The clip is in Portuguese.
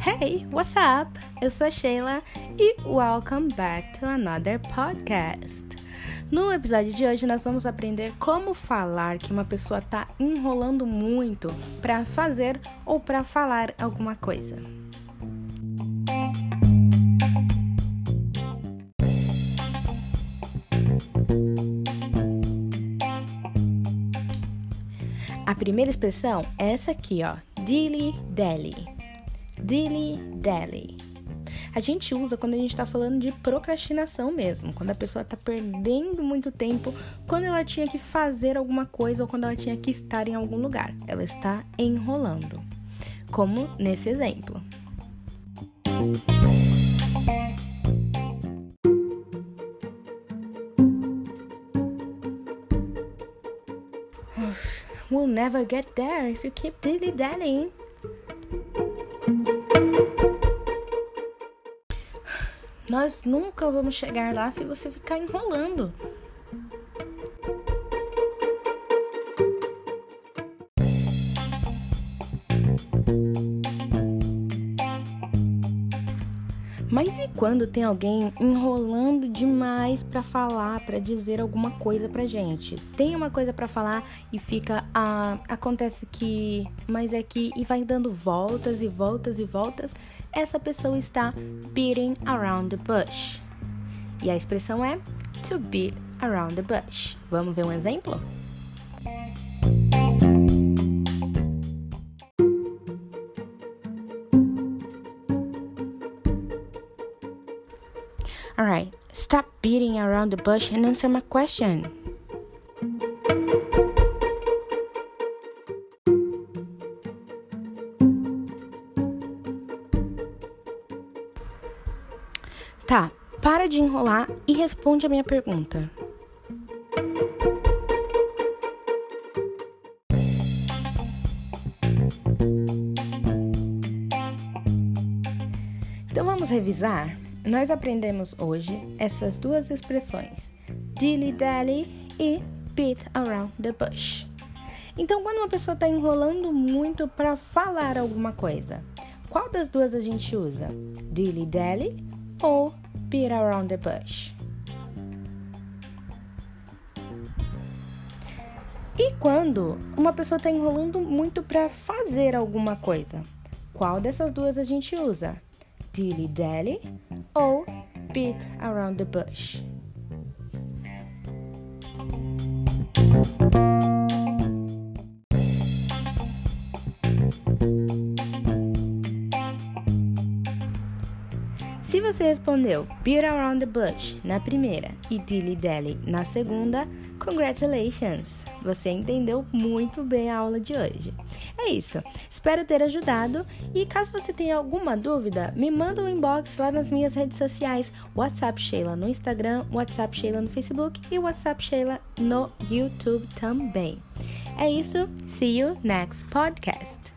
Hey, what's up? Eu sou a Sheila e welcome back to another podcast. No episódio de hoje nós vamos aprender como falar que uma pessoa está enrolando muito para fazer ou para falar alguma coisa. A primeira expressão é essa aqui, ó, dilly-dally. Dilly-dally. A gente usa quando a gente está falando de procrastinação mesmo, quando a pessoa está perdendo muito tempo, quando ela tinha que fazer alguma coisa ou quando ela tinha que estar em algum lugar. Ela está enrolando. Como nesse exemplo. We'll never get there if you keep dilly-dallying. Nós nunca vamos chegar lá se você ficar enrolando. Mas e quando tem alguém enrolando demais para falar, para dizer alguma coisa pra gente? Tem uma coisa para falar e fica ah, acontece que, mas é que e vai dando voltas e voltas e voltas. Essa pessoa está beating around the bush. E a expressão é to beat around the bush. Vamos ver um exemplo? Alright, stop beating around the bush and answer my question. Tá, para de enrolar e responde a minha pergunta. Então vamos revisar? Nós aprendemos hoje essas duas expressões, dilly-dally e beat around the bush. Então, quando uma pessoa está enrolando muito para falar alguma coisa, qual das duas a gente usa? Dilly-dally ou beat around the bush? E quando uma pessoa está enrolando muito para fazer alguma coisa, qual dessas duas a gente usa? Dilly-dally ou beat around the bush? Se você respondeu Beat Around the Bush na primeira e Dilly Dally na segunda, congratulations! Você entendeu muito bem a aula de hoje. É isso. Espero ter ajudado e caso você tenha alguma dúvida, me manda um inbox lá nas minhas redes sociais, WhatsApp Sheila no Instagram, WhatsApp Sheila no Facebook e WhatsApp Sheila no YouTube também. É isso. See you next podcast.